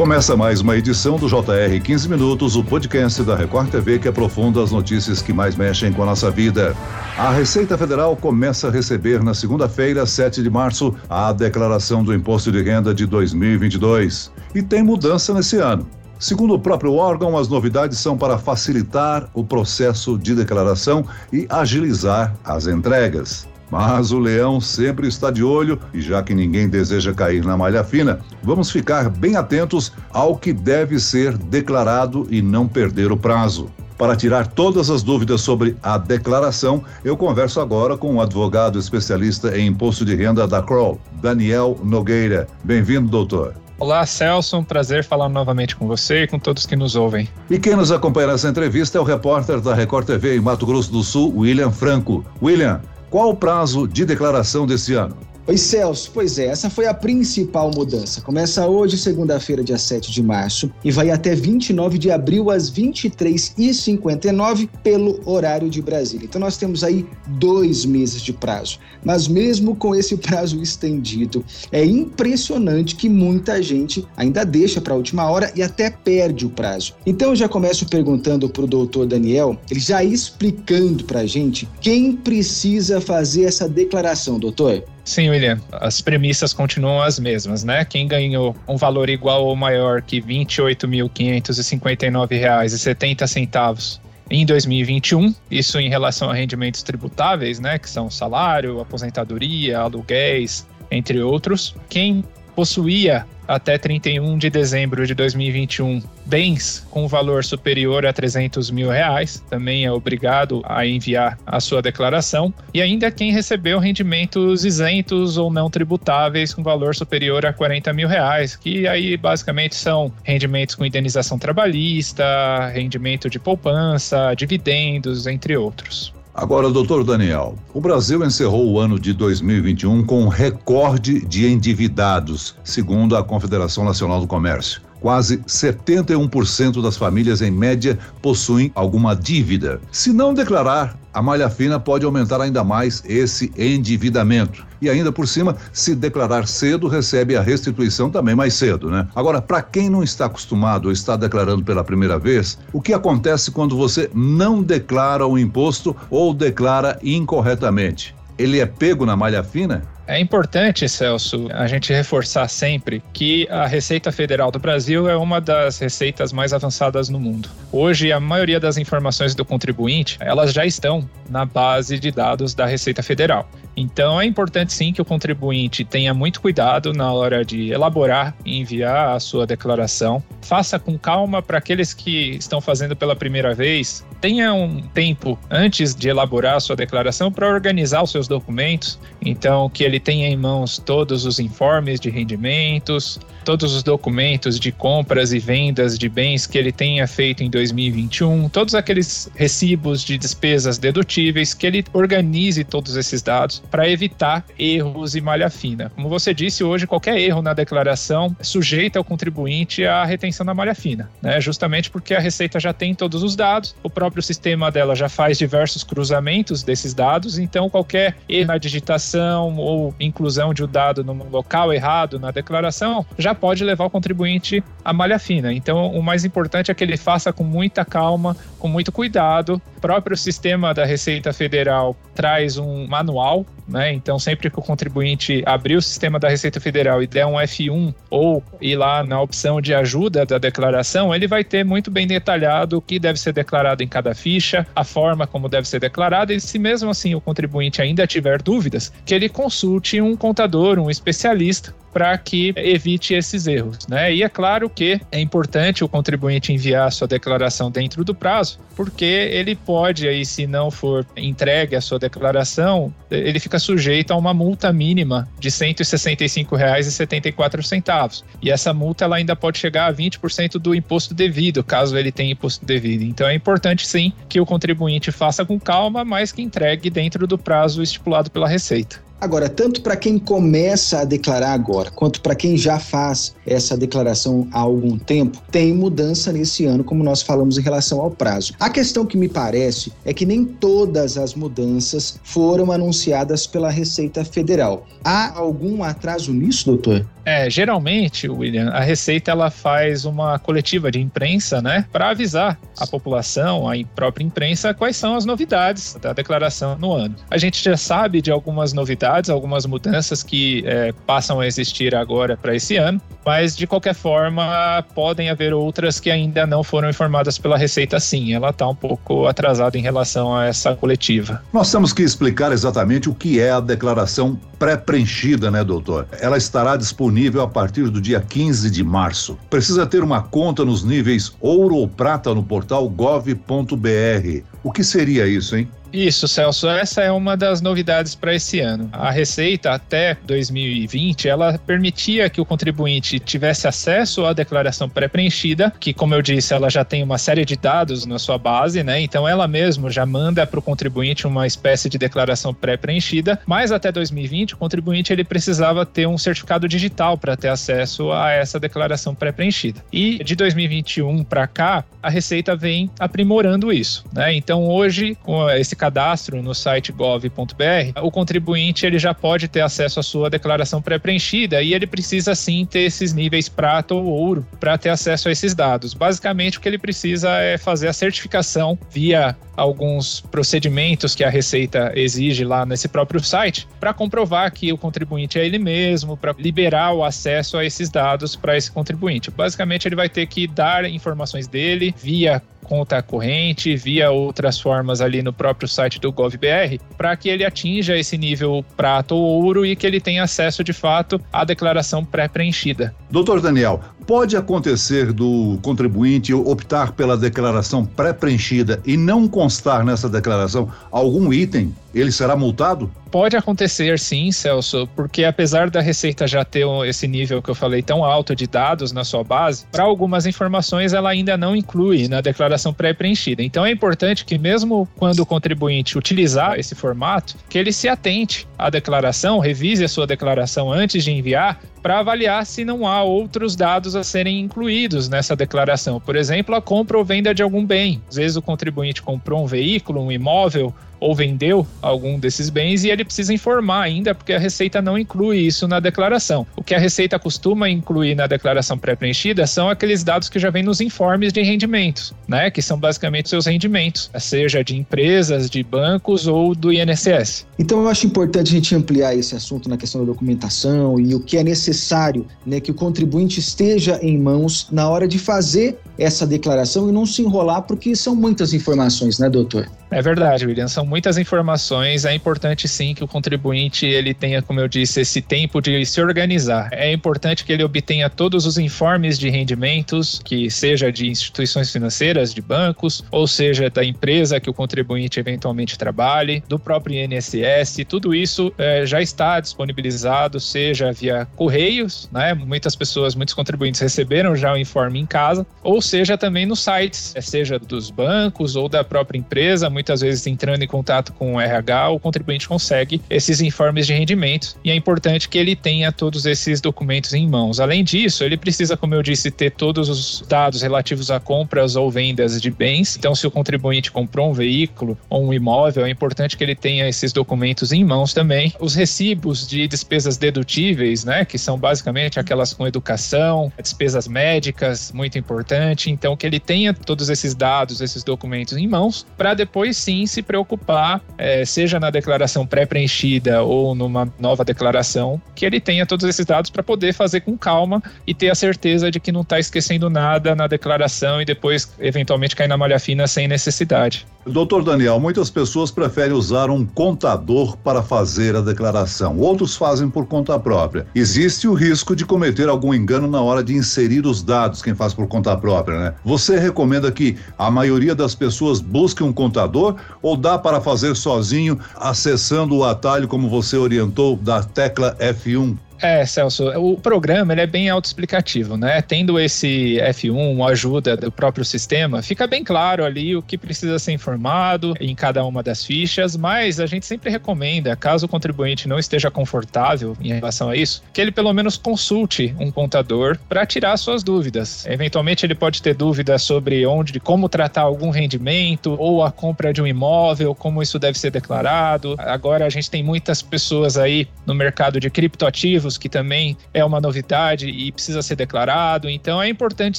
Começa mais uma edição do JR 15 Minutos, o podcast da Record TV que aprofunda as notícias que mais mexem com a nossa vida. A Receita Federal começa a receber na segunda-feira, 7 de março, a declaração do Imposto de Renda de 2022. E tem mudança nesse ano. Segundo o próprio órgão, as novidades são para facilitar o processo de declaração e agilizar as entregas. Mas o leão sempre está de olho e já que ninguém deseja cair na malha fina, vamos ficar bem atentos ao que deve ser declarado e não perder o prazo. Para tirar todas as dúvidas sobre a declaração, eu converso agora com o advogado especialista em imposto de renda da Kroll, Daniel Nogueira. Bem-vindo, doutor. Olá, Celso. Um prazer falar novamente com você e com todos que nos ouvem. E quem nos acompanha nessa entrevista é o repórter da Record TV em Mato Grosso do Sul, William Franco. William, qual o prazo de declaração desse ano? Oi, Celso. Pois é, essa foi a principal mudança. Começa hoje, segunda-feira, dia 7 de março, e vai até 29 de abril, às 23h59, pelo horário de Brasília. Então, nós temos aí dois meses de prazo. Mas, mesmo com esse prazo estendido, é impressionante que muita gente ainda deixa para a última hora e até perde o prazo. Então, eu já começo perguntando para o doutor Daniel, ele já explicando para a gente quem precisa fazer essa declaração, doutor. Sim, William, as premissas continuam as mesmas, né? Quem ganhou um valor igual ou maior que R$ 28.559,70 em 2021, isso em relação a rendimentos tributáveis, né, que são salário, aposentadoria, aluguéis, entre outros. Quem possuía até 31 de dezembro de 2021 bens com valor superior a 300 mil reais, também é obrigado a enviar a sua declaração. E ainda quem recebeu rendimentos isentos ou não tributáveis com valor superior a 40 mil reais, que aí basicamente são rendimentos com indenização trabalhista, rendimento de poupança, dividendos, entre outros. Agora, doutor Daniel, o Brasil encerrou o ano de 2021 com um recorde de endividados, segundo a Confederação Nacional do Comércio. Quase 71% das famílias, em média, possuem alguma dívida. Se não declarar, a malha fina pode aumentar ainda mais esse endividamento. E ainda por cima, se declarar cedo, recebe a restituição também mais cedo, né? Agora, para quem não está acostumado ou está declarando pela primeira vez, o que acontece quando você não declara o imposto ou declara incorretamente? Ele é pego na malha fina? É importante, Celso, a gente reforçar sempre que a Receita Federal do Brasil é uma das receitas mais avançadas no mundo. Hoje, a maioria das informações do contribuinte, elas já estão na base de dados da Receita Federal. Então, é importante sim que o contribuinte tenha muito cuidado na hora de elaborar e enviar a sua declaração. Faça com calma para aqueles que estão fazendo pela primeira vez. Tenha um tempo antes de elaborar a sua declaração para organizar os seus documentos. Então, que ele tenha em mãos todos os informes de rendimentos, todos os documentos de compras e vendas de bens que ele tenha feito em 2021, todos aqueles recibos de despesas dedutíveis, que ele organize todos esses dados para evitar erros e malha fina. Como você disse, hoje qualquer erro na declaração sujeita o contribuinte à retenção da malha fina, né? Justamente porque a Receita já tem todos os dados, o próprio sistema dela já faz diversos cruzamentos desses dados, então qualquer erro na digitação ou inclusão de um dado no local errado na declaração, já pode levar o contribuinte à malha fina. Então, o mais importante é que ele faça com muita calma, com muito cuidado. O próprio sistema da Receita Federal traz um manual, né? Então, sempre que o contribuinte abrir o sistema da Receita Federal e der um F1 ou ir lá na opção de ajuda da declaração, ele vai ter muito bem detalhado o que deve ser declarado em cada ficha, a forma como deve ser declarado, e se mesmo assim o contribuinte ainda tiver dúvidas, que ele consulte consulte um contador, um especialista, para que evite esses erros. Né? E é claro que é importante o contribuinte enviar sua declaração dentro do prazo, porque ele pode, aí, se não for entregue a sua declaração, ele fica sujeito a uma multa mínima de R$ 165,74. E essa multa ela ainda pode chegar a 20% do imposto devido, caso ele tenha imposto devido. Então é importante sim que o contribuinte faça com calma, mas que entregue dentro do prazo estipulado pela Receita. Agora, tanto para quem começa a declarar agora, quanto para quem já faz essa declaração há algum tempo, tem mudança nesse ano, como nós falamos em relação ao prazo. A questão que me parece é que nem todas as mudanças foram anunciadas pela Receita Federal. Há algum atraso nisso, doutor? É, geralmente, William, a Receita ela faz uma coletiva de imprensa, né, para avisar a população, a própria imprensa, quais são as novidades da declaração no ano. A gente já sabe de algumas novidades, algumas mudanças que é, passam a existir agora para esse ano, mas de qualquer forma podem haver outras que ainda não foram informadas pela Receita sim. Ela está um pouco atrasada em relação a essa coletiva. Nós temos que explicar exatamente o que é a declaração pré-preenchida, né, doutor? Ela estará disponível a partir do dia 15 de março. Precisa ter uma conta nos níveis ouro ou prata no portal gov.br. O que seria isso, hein? Isso, Celso. Essa é uma das novidades para esse ano. A Receita, até 2020, ela permitia que o contribuinte tivesse acesso à declaração pré-preenchida, que, como eu disse, ela já tem uma série de dados na sua base, né? Então, ela mesmo já manda para o contribuinte uma espécie de declaração pré-preenchida. Mas até 2020, o contribuinte ele precisava ter um certificado digital para ter acesso a essa declaração pré-preenchida. E de 2021 para cá, a Receita vem aprimorando isso, né? Então, hoje, com esse cadastro no site gov.br, o contribuinte ele já pode ter acesso à sua declaração pré-preenchida e ele precisa sim ter esses níveis prata ou ouro para ter acesso a esses dados. Basicamente, o que ele precisa é fazer a certificação via alguns procedimentos que a Receita exige lá nesse próprio site para comprovar que o contribuinte é ele mesmo, para liberar o acesso a esses dados para esse contribuinte. Basicamente, ele vai ter que dar informações dele via conta corrente, via outras formas ali no próprio site do GovBR, para que ele atinja esse nível prata ou ouro e que ele tenha acesso de fato à declaração pré-preenchida. Doutor Daniel, pode acontecer do contribuinte optar pela declaração pré-preenchida e não constar nessa declaração algum item ele será multado? Pode acontecer sim, Celso, porque apesar da Receita já ter esse nível que eu falei tão alto de dados na sua base, para algumas informações ela ainda não inclui na declaração pré-preenchida. Então é importante que mesmo quando o contribuinte utilizar esse formato, que ele se atente à declaração, revise a sua declaração antes de enviar, para avaliar se não há outros dados a serem incluídos nessa declaração. Por exemplo, a compra ou venda de algum bem. Às vezes o contribuinte comprou um veículo, um imóvel ou vendeu algum desses bens e ele precisa informar ainda, porque a Receita não inclui isso na declaração. O que a Receita costuma incluir na declaração pré-preenchida são aqueles dados que já vêm nos informes de rendimentos, né? Que são basicamente seus rendimentos, seja de empresas, de bancos ou do INSS. Então eu acho importante a gente ampliar esse assunto na questão da documentação e o que é necessário, né, que o contribuinte esteja em mãos na hora de fazer essa declaração e não se enrolar, porque são muitas informações, né, doutor? É verdade, William. São muitas informações. É importante sim que o contribuinte ele tenha, como eu disse, esse tempo de se organizar. É importante que ele obtenha todos os informes de rendimentos, que seja de instituições financeiras, de bancos, ou seja da empresa que o contribuinte eventualmente trabalhe, do próprio INSS. Tudo isso é, já está disponibilizado, seja via correios, né? Muitas pessoas, muitos contribuintes receberam já o informe em casa, ou seja também nos sites, seja dos bancos ou da própria empresa muitas vezes entrando em contato com o RH, o contribuinte consegue esses informes de rendimento e é importante que ele tenha todos esses documentos em mãos. Além disso, ele precisa, como eu disse, ter todos os dados relativos a compras ou vendas de bens. Então, se o contribuinte comprou um veículo ou um imóvel, é importante que ele tenha esses documentos em mãos também. Os recibos de despesas dedutíveis, né, que são basicamente aquelas com educação, despesas médicas, muito importante. Então, que ele tenha todos esses dados, esses documentos em mãos, para depois sim se preocupar, é, seja na declaração pré-preenchida ou numa nova declaração, que ele tenha todos esses dados para poder fazer com calma e ter a certeza de que não está esquecendo nada na declaração e depois eventualmente cair na malha fina sem necessidade. Doutor Daniel, muitas pessoas preferem usar um contador para fazer a declaração, outros fazem por conta própria. Existe o risco de cometer algum engano na hora de inserir os dados, quem faz por conta própria, né? Você recomenda que a maioria das pessoas busque um contador ou dá para fazer sozinho, acessando o atalho como você orientou da tecla F1? É, Celso, o programa ele é bem autoexplicativo, né? Tendo esse F1, ajuda do próprio sistema, fica bem claro ali o que precisa ser informado em cada uma das fichas, mas a gente sempre recomenda, caso o contribuinte não esteja confortável em relação a isso, que ele pelo menos consulte um contador para tirar suas dúvidas. Eventualmente ele pode ter dúvidas sobre onde, como tratar algum rendimento ou a compra de um imóvel, como isso deve ser declarado. Agora a gente tem muitas pessoas aí no mercado de criptoativos que também é uma novidade e precisa ser declarado. Então é importante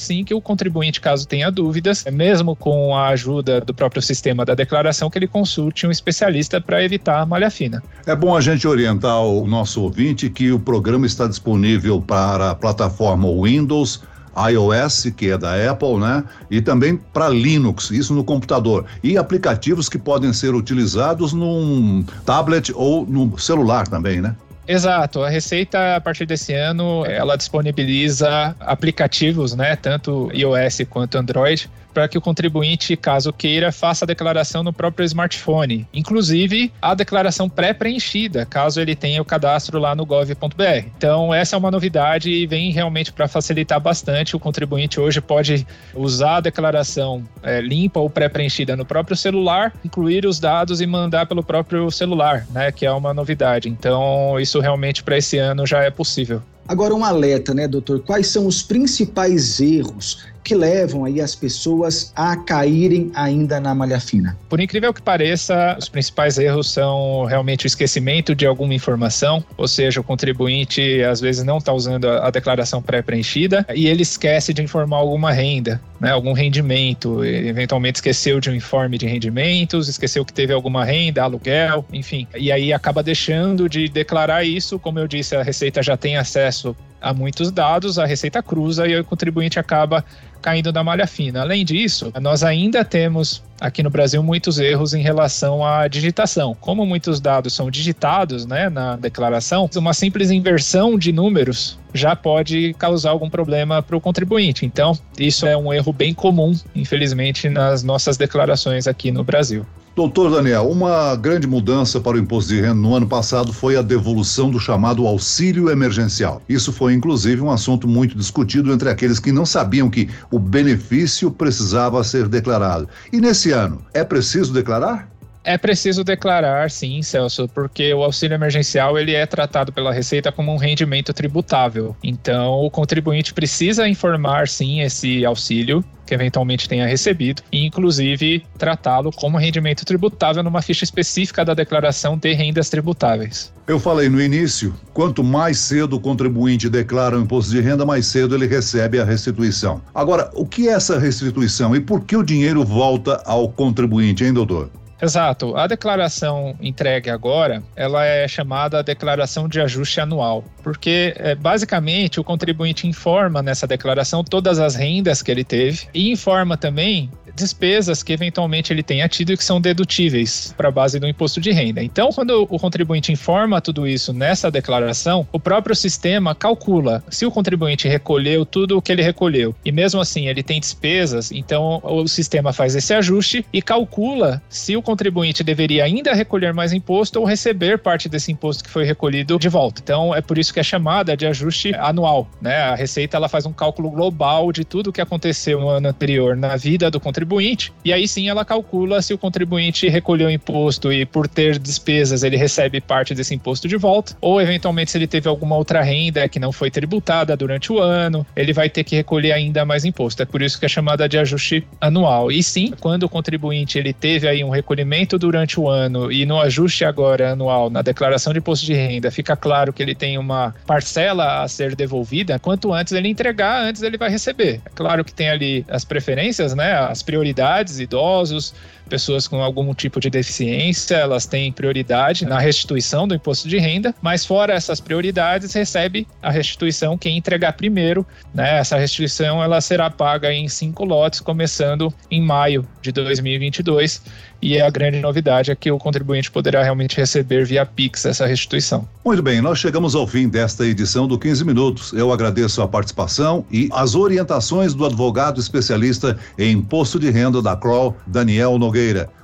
sim que o contribuinte, caso tenha dúvidas, mesmo com a ajuda do próprio sistema da declaração, que ele consulte um especialista para evitar a malha fina. É bom a gente orientar o nosso ouvinte que o programa está disponível para a plataforma Windows, iOS, que é da Apple, né? E também para Linux, isso no computador. E aplicativos que podem ser utilizados num tablet ou no celular também, né? Exato, a Receita a partir desse ano ela disponibiliza aplicativos, né, tanto iOS quanto Android, para que o contribuinte, caso queira, faça a declaração no próprio smartphone. Inclusive a declaração pré-preenchida, caso ele tenha o cadastro lá no gov.br. Então, essa é uma novidade e vem realmente para facilitar bastante. O contribuinte hoje pode usar a declaração é, limpa ou pré-preenchida no próprio celular, incluir os dados e mandar pelo próprio celular, né? Que é uma novidade. Então, isso realmente para esse ano já é possível. Agora, um alerta, né, doutor? Quais são os principais erros que levam aí as pessoas a caírem ainda na malha fina? Por incrível que pareça, os principais erros são realmente o esquecimento de alguma informação, ou seja, o contribuinte às vezes não está usando a declaração pré-preenchida e ele esquece de informar alguma renda, né, algum rendimento, eventualmente esqueceu de um informe de rendimentos, esqueceu que teve alguma renda, aluguel, enfim, e aí acaba deixando de declarar isso, como eu disse, a Receita já tem acesso a muitos dados, a Receita cruza e o contribuinte acaba caindo da malha fina. Além disso, nós ainda temos aqui no Brasil muitos erros em relação à digitação. Como muitos dados são digitados né, na declaração, uma simples inversão de números já pode causar algum problema para o contribuinte. Então, isso é um erro bem comum, infelizmente, nas nossas declarações aqui no Brasil. Doutor Daniel, uma grande mudança para o imposto de renda no ano passado foi a devolução do chamado auxílio emergencial. Isso foi, inclusive, um assunto muito discutido entre aqueles que não sabiam que o benefício precisava ser declarado. E nesse ano, é preciso declarar? É preciso declarar, sim, Celso, porque o auxílio emergencial ele é tratado pela Receita como um rendimento tributável. Então, o contribuinte precisa informar, sim, esse auxílio que eventualmente tenha recebido e, inclusive, tratá-lo como rendimento tributável numa ficha específica da declaração de rendas tributáveis. Eu falei no início, quanto mais cedo o contribuinte declara o imposto de renda, mais cedo ele recebe a restituição. Agora, o que é essa restituição e por que o dinheiro volta ao contribuinte, hein, doutor? Exato. A declaração entregue agora, ela é chamada declaração de ajuste anual, porque é, basicamente o contribuinte informa nessa declaração todas as rendas que ele teve e informa também despesas que eventualmente ele tenha tido e que são dedutíveis para a base do imposto de renda. Então, quando o contribuinte informa tudo isso nessa declaração, o próprio sistema calcula se o contribuinte recolheu tudo o que ele recolheu e mesmo assim ele tem despesas, então o sistema faz esse ajuste e calcula se o contribuinte deveria ainda recolher mais imposto ou receber parte desse imposto que foi recolhido de volta. Então, é por isso que é chamada de ajuste anual, né? A Receita ela faz um cálculo global de tudo o que aconteceu no ano anterior na vida do contribuinte contribuinte, e aí sim ela calcula se o contribuinte recolheu imposto e por ter despesas ele recebe parte desse imposto de volta, ou eventualmente se ele teve alguma outra renda que não foi tributada durante o ano, ele vai ter que recolher ainda mais imposto. É por isso que é chamada de ajuste anual. E sim, quando o contribuinte ele teve aí um recolhimento durante o ano e no ajuste agora anual, na declaração de imposto de renda, fica claro que ele tem uma parcela a ser devolvida, quanto antes ele entregar, antes ele vai receber. É claro que tem ali as preferências, né? As prioridades, idosos, pessoas com algum tipo de deficiência, elas têm prioridade na restituição do imposto de renda, mas fora essas prioridades, recebe a restituição quem entregar primeiro, né? Essa restituição ela será paga em cinco lotes, começando em maio de 2022 e a grande novidade é que o contribuinte poderá realmente receber via Pix essa restituição. Muito bem, nós chegamos ao fim desta edição do 15 Minutos. Eu agradeço a participação e as orientações do advogado especialista em imposto de renda da CROL, Daniel Nogueira.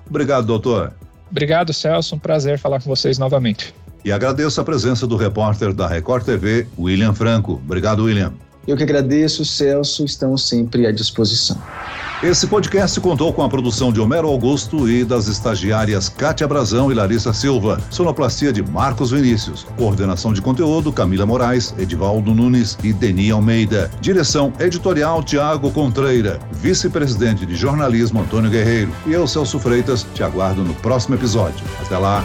Obrigado, doutor. Obrigado, Celso. Um prazer falar com vocês novamente. E agradeço a presença do repórter da Record TV, William Franco. Obrigado, William. Eu que agradeço, Celso. Estamos sempre à disposição. Esse podcast contou com a produção de Homero Augusto e das estagiárias Kátia Brazão e Larissa Silva. Sonoplastia de Marcos Vinícius. Coordenação de conteúdo Camila Moraes, Edivaldo Nunes e Deni Almeida. Direção editorial Tiago Contreira. Vice-presidente de jornalismo Antônio Guerreiro. E eu, Celso Freitas, te aguardo no próximo episódio. Até lá.